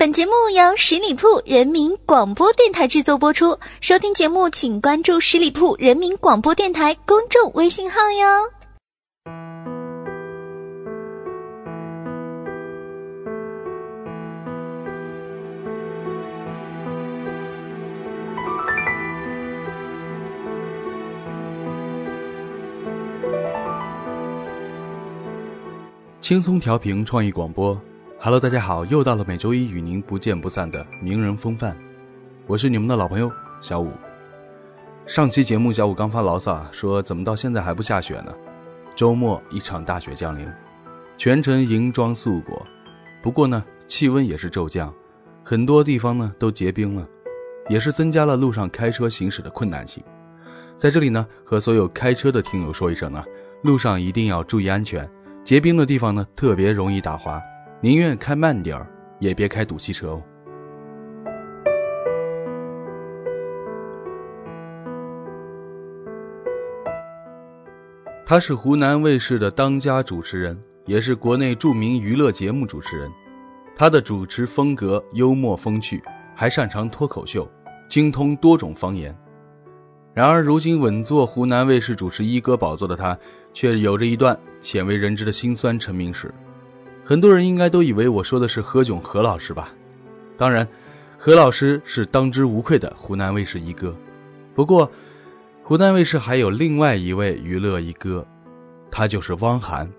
本节目由十里铺人民广播电台制作播出。收听节目，请关注十里铺人民广播电台公众微信号哟。轻松调频创意广播，Hello，大家好，又到了每周一与您不见不散的名人风范，我是你们的老朋友小五。上期节目小五刚发牢骚说，怎么到现在还不下雪呢？周末一场大雪降临，全城银装素裹，不过呢，气温也是骤降，很多地方呢都结冰了，也是增加了路上开车行驶的困难性。在这里呢，和所有开车的听友说一声呢，路上一定要注意安全。结冰的地方呢，特别容易打滑，宁愿开慢点儿，也别开堵汽车哦。他是湖南卫视的当家主持人，也是国内著名娱乐节目主持人。他的主持风格幽默风趣，还擅长脱口秀，精通多种方言。然而，如今稳坐湖南卫视主持一哥宝座的他，却有着一段鲜为人知的辛酸成名史。很多人应该都以为我说的是何炅何老师吧？当然，何老师是当之无愧的湖南卫视一哥。不过，湖南卫视还有另外一位娱乐一哥，他就是汪涵。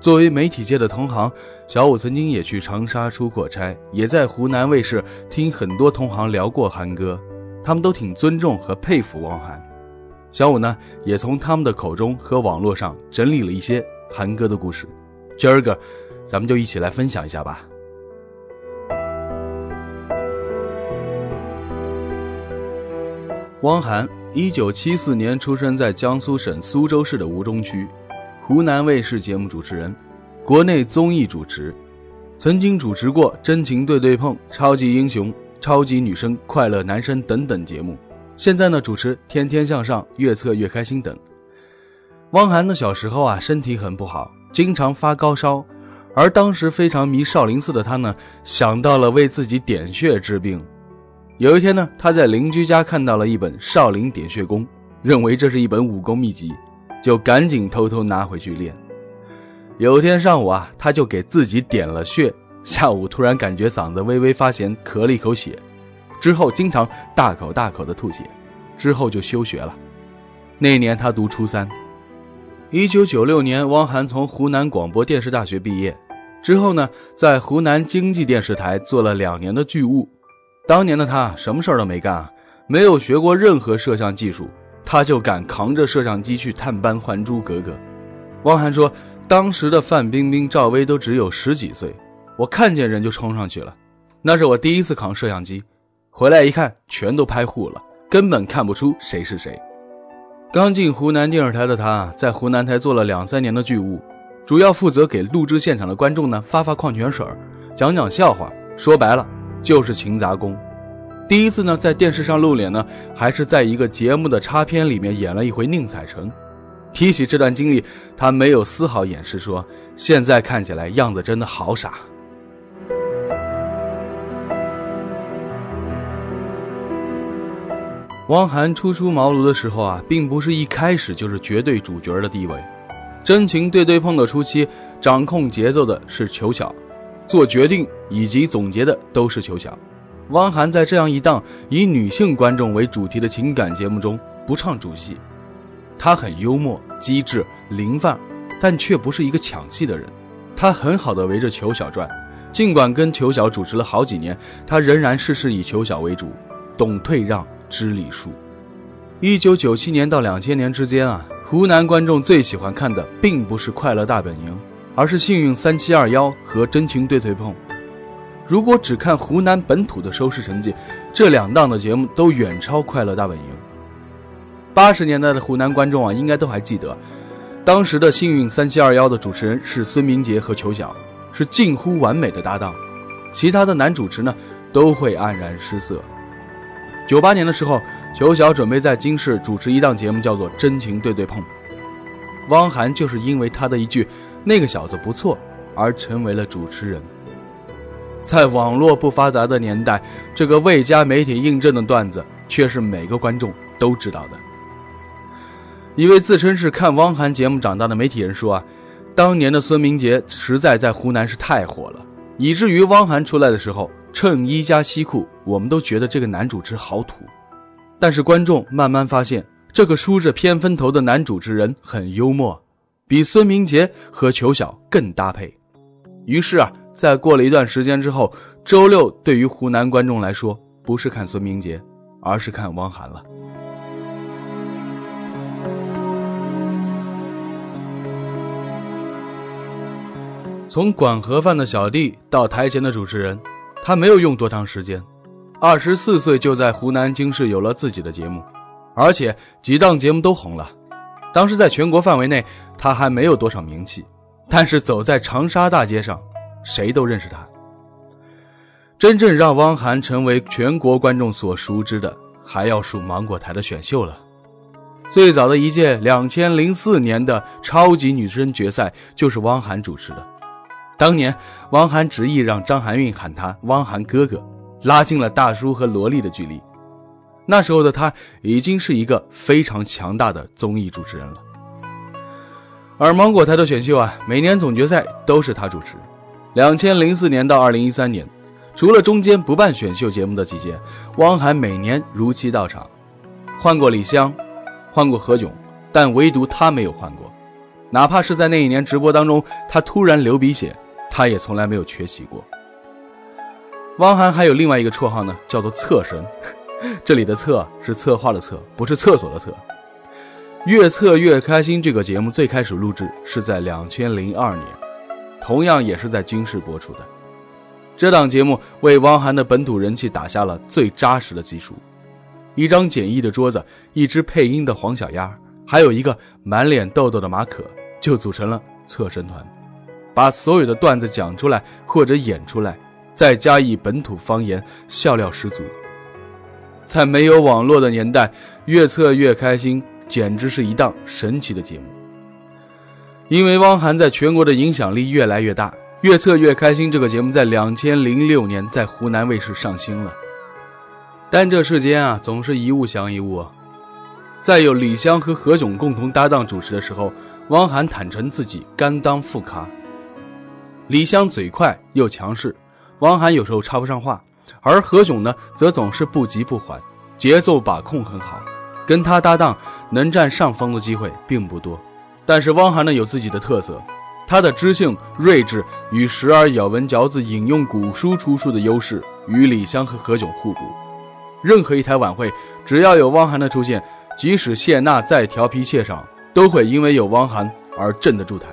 作为媒体界的同行，小五曾经也去长沙出过差，也在湖南卫视听很多同行聊过涵哥。他们都挺尊重和佩服汪涵，小五呢也从他们的口中和网络上整理了一些韩哥的故事，今儿个咱们就一起来分享一下吧。汪涵，一九七四年出生在江苏省苏州市的吴中区，湖南卫视节目主持人，国内综艺主持，曾经主持过《真情对对碰》《超级英雄》。超级女声、快乐男生等等节目，现在呢主持《天天向上》《越策越开心》等。汪涵的小时候啊身体很不好，经常发高烧，而当时非常迷少林寺的他呢想到了为自己点穴治病。有一天呢他在邻居家看到了一本《少林点穴功》，认为这是一本武功秘籍，就赶紧偷偷拿回去练。有一天上午啊他就给自己点了穴。下午突然感觉嗓子微微发咸，咳了一口血，之后经常大口大口的吐血，之后就休学了。那年他读初三。一九九六年，汪涵从湖南广播电视大学毕业，之后呢，在湖南经济电视台做了两年的剧务。当年的他什么事儿都没干啊，没有学过任何摄像技术，他就敢扛着摄像机去探班《还珠格格》。汪涵说，当时的范冰冰、赵薇都只有十几岁。我看见人就冲上去了，那是我第一次扛摄像机，回来一看全都拍糊了，根本看不出谁是谁。刚进湖南电视台的他，在湖南台做了两三年的剧务，主要负责给录制现场的观众呢发发矿泉水，讲讲笑话，说白了就是勤杂工。第一次呢在电视上露脸呢，还是在一个节目的插片里面演了一回宁采臣。提起这段经历，他没有丝毫掩饰，说现在看起来样子真的好傻。汪涵初出茅庐的时候啊，并不是一开始就是绝对主角的地位。真情对对碰的初期，掌控节奏的是裘晓，做决定以及总结的都是裘晓。汪涵在这样一档以女性观众为主题的情感节目中不唱主戏，他很幽默、机智、灵范，但却不是一个抢戏的人。他很好的围着裘晓转，尽管跟裘晓主持了好几年，他仍然事事以裘晓为主，懂退让。知礼数。一九九七年到两千年之间啊，湖南观众最喜欢看的并不是《快乐大本营》，而是《幸运三七二幺》和《真情对对碰》。如果只看湖南本土的收视成绩，这两档的节目都远超《快乐大本营》。八十年代的湖南观众啊，应该都还记得，当时的《幸运三七二幺》的主持人是孙明杰和裘晓，是近乎完美的搭档，其他的男主持呢，都会黯然失色。九八年的时候，裘晓准备在京视主持一档节目，叫做《真情对对碰》。汪涵就是因为他的一句“那个小子不错”而成为了主持人。在网络不发达的年代，这个未加媒体印证的段子却是每个观众都知道的。一位自称是看汪涵节目长大的媒体人说：“啊，当年的孙明杰实在在湖南是太火了，以至于汪涵出来的时候，衬衣加西裤，我们都觉得这个男主持好土。但是观众慢慢发现，这个梳着偏分头的男主持人很幽默，比孙明杰和裘晓更搭配。于是啊。”在过了一段时间之后，周六对于湖南观众来说，不是看孙明杰，而是看汪涵了。从管盒饭的小弟到台前的主持人，他没有用多长时间，二十四岁就在湖南经视有了自己的节目，而且几档节目都红了。当时在全国范围内，他还没有多少名气，但是走在长沙大街上。谁都认识他。真正让汪涵成为全国观众所熟知的，还要数芒果台的选秀了。最早的一届两千零四年的超级女声决赛就是汪涵主持的。当年，汪涵执意让张含韵喊他“汪涵哥哥”，拉近了大叔和萝莉的距离。那时候的他已经是一个非常强大的综艺主持人了。而芒果台的选秀啊，每年总决赛都是他主持。两千零四年到二零一三年，除了中间不办选秀节目的几届，汪涵每年如期到场，换过李湘，换过何炅，但唯独他没有换过。哪怕是在那一年直播当中，他突然流鼻血，他也从来没有缺席过。汪涵还有另外一个绰号呢，叫做“侧神”，这里的“侧”是策划的“策”，不是厕所的“厕”。越测越开心这个节目最开始录制是在两千零二年。同样也是在军视播出的，这档节目为汪涵的本土人气打下了最扎实的基础。一张简易的桌子，一只配音的黄小鸭，还有一个满脸痘痘的马可，就组成了侧身团，把所有的段子讲出来或者演出来，再加以本土方言，笑料十足。在没有网络的年代，越测越开心，简直是一档神奇的节目。因为汪涵在全国的影响力越来越大，越测越开心。这个节目在两千零六年在湖南卫视上新了。但这世间啊，总是一物降一物。啊在有李湘和何炅共同搭档主持的时候，汪涵坦诚自己甘当副咖。李湘嘴快又强势，汪涵有时候插不上话；而何炅呢，则总是不急不缓，节奏把控很好。跟他搭档，能占上风的机会并不多。但是汪涵呢有自己的特色，他的知性、睿智与时而咬文嚼字、引用古书出书的优势，与李湘和何炅互补。任何一台晚会，只要有汪涵的出现，即使谢娜再调皮怯场，都会因为有汪涵而镇得住台。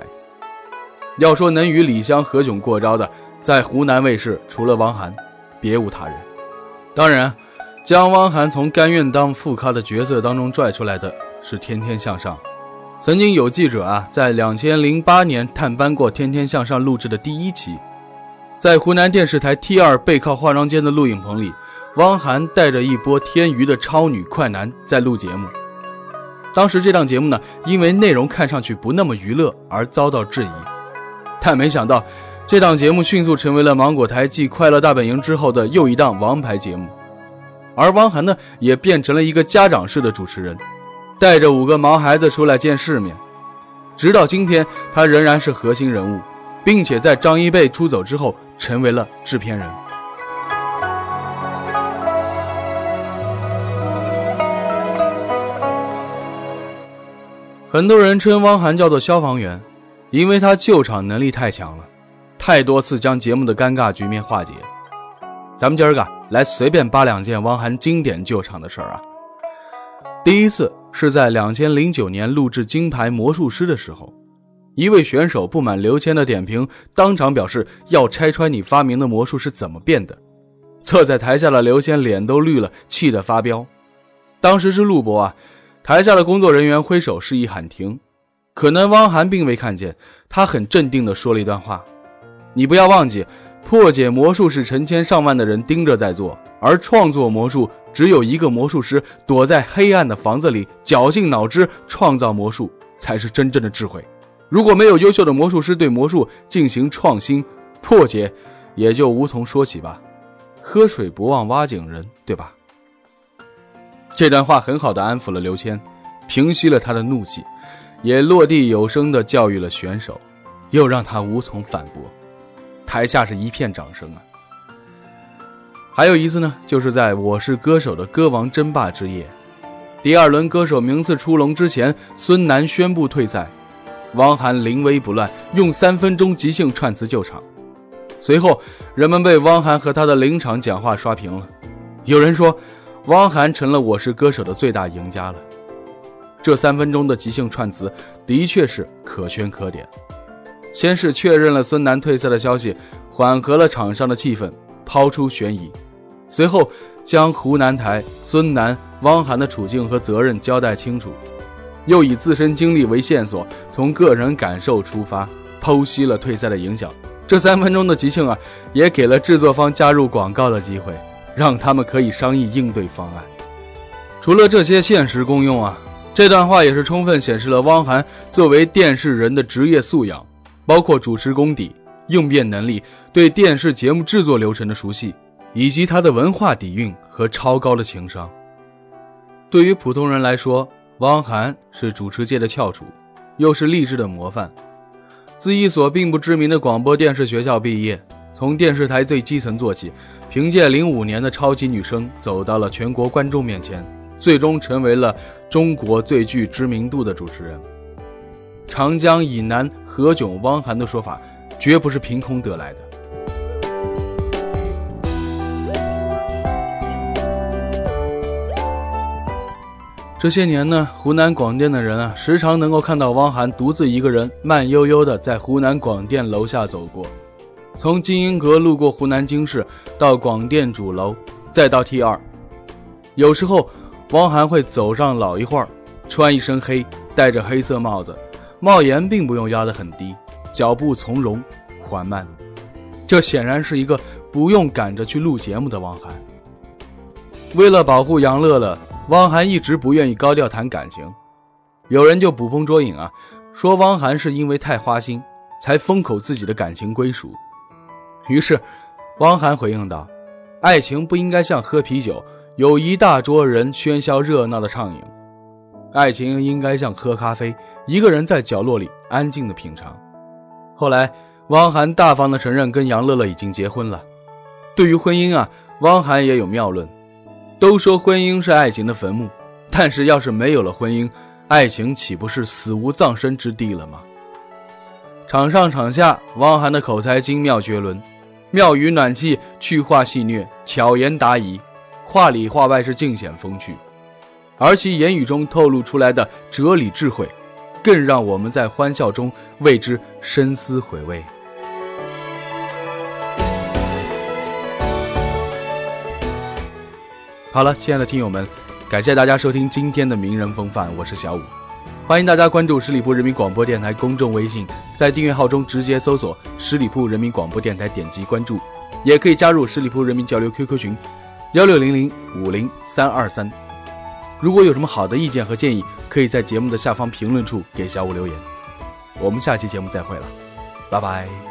要说能与李湘、何炅过招的，在湖南卫视除了汪涵，别无他人。当然，将汪涵从甘愿当副咖的角色当中拽出来的是《天天向上》。曾经有记者啊，在两千零八年探班过《天天向上》录制的第一期，在湖南电视台 T 二背靠化妆间的录影棚里，汪涵带着一波天娱的超女快男在录节目。当时这档节目呢，因为内容看上去不那么娱乐而遭到质疑，但没想到，这档节目迅速成为了芒果台继《快乐大本营》之后的又一档王牌节目，而汪涵呢，也变成了一个家长式的主持人。带着五个毛孩子出来见世面，直到今天，他仍然是核心人物，并且在张一贝出走之后，成为了制片人。很多人称汪涵叫做消防员，因为他救场能力太强了，太多次将节目的尴尬局面化解。咱们今儿个来随便扒两件汪涵经典救场的事儿啊。第一次。是在两千零九年录制《金牌魔术师》的时候，一位选手不满刘谦的点评，当场表示要拆穿你发明的魔术是怎么变的。坐在台下的刘谦脸都绿了，气得发飙。当时是录播啊，台下的工作人员挥手示意喊停，可能汪涵并未看见，他很镇定地说了一段话：“你不要忘记，破解魔术是成千上万的人盯着在做。”而创作魔术，只有一个魔术师躲在黑暗的房子里，绞尽脑汁创造魔术，才是真正的智慧。如果没有优秀的魔术师对魔术进行创新破解，也就无从说起吧。喝水不忘挖井人，对吧？这段话很好的安抚了刘谦，平息了他的怒气，也落地有声的教育了选手，又让他无从反驳。台下是一片掌声啊！还有一次呢，就是在我是歌手的歌王争霸之夜，第二轮歌手名次出笼之前，孙楠宣布退赛，汪涵临危不乱，用三分钟即兴串词救场。随后，人们被汪涵和他的临场讲话刷屏了。有人说，汪涵成了《我是歌手》的最大赢家了。这三分钟的即兴串词，的确是可圈可点。先是确认了孙楠退赛的消息，缓和了场上的气氛，抛出悬疑。随后，将湖南台、孙楠、汪涵的处境和责任交代清楚，又以自身经历为线索，从个人感受出发，剖析了退赛的影响。这三分钟的即兴啊，也给了制作方加入广告的机会，让他们可以商议应对方案。除了这些现实功用啊，这段话也是充分显示了汪涵作为电视人的职业素养，包括主持功底、应变能力、对电视节目制作流程的熟悉，以及他的文化底蕴和超高的情商。对于普通人来说，汪涵是主持界的翘楚，又是励志的模范。自一所并不知名的广播电视学校毕业，从电视台最基层做起，凭借零五年的超级女声走到了全国观众面前，最终成为了中国最具知名度的主持人。长江以南何炅、汪涵的说法，绝不是凭空得来的。这些年呢，湖南广电的人啊，时常能够看到汪涵独自一个人慢悠悠的在湖南广电楼下走过，从金鹰阁路过湖南经视，到广电主楼，再到 T 二。有时候，汪涵会走上老一会儿，穿一身黑，戴着黑色帽子，帽檐并不用压得很低，脚步从容缓慢。这显然是一个不用赶着去录节目的汪涵。为了保护杨乐乐。汪涵一直不愿意高调谈感情，有人就捕风捉影啊，说汪涵是因为太花心，才封口自己的感情归属。于是，汪涵回应道：“爱情不应该像喝啤酒，有一大桌人喧嚣热闹的畅饮；爱情应该像喝咖啡，一个人在角落里安静的品尝。”后来，汪涵大方的承认跟杨乐乐已经结婚了。对于婚姻啊，汪涵也有妙论。都说婚姻是爱情的坟墓，但是要是没有了婚姻，爱情岂不是死无葬身之地了吗？场上场下，汪涵的口才精妙绝伦，妙语暖气，去话戏谑，巧言达疑，话里话外是尽显风趣，而其言语中透露出来的哲理智慧，更让我们在欢笑中为之深思回味。好了，亲爱的听友们，感谢大家收听今天的名人风范，我是小五，欢迎大家关注十里铺人民广播电台公众微信，在订阅号中直接搜索十里铺人民广播电台，点击关注，也可以加入十里铺人民交流 QQ 群，幺六零零五零三二三。如果有什么好的意见和建议，可以在节目的下方评论处给小五留言。我们下期节目再会了，拜拜。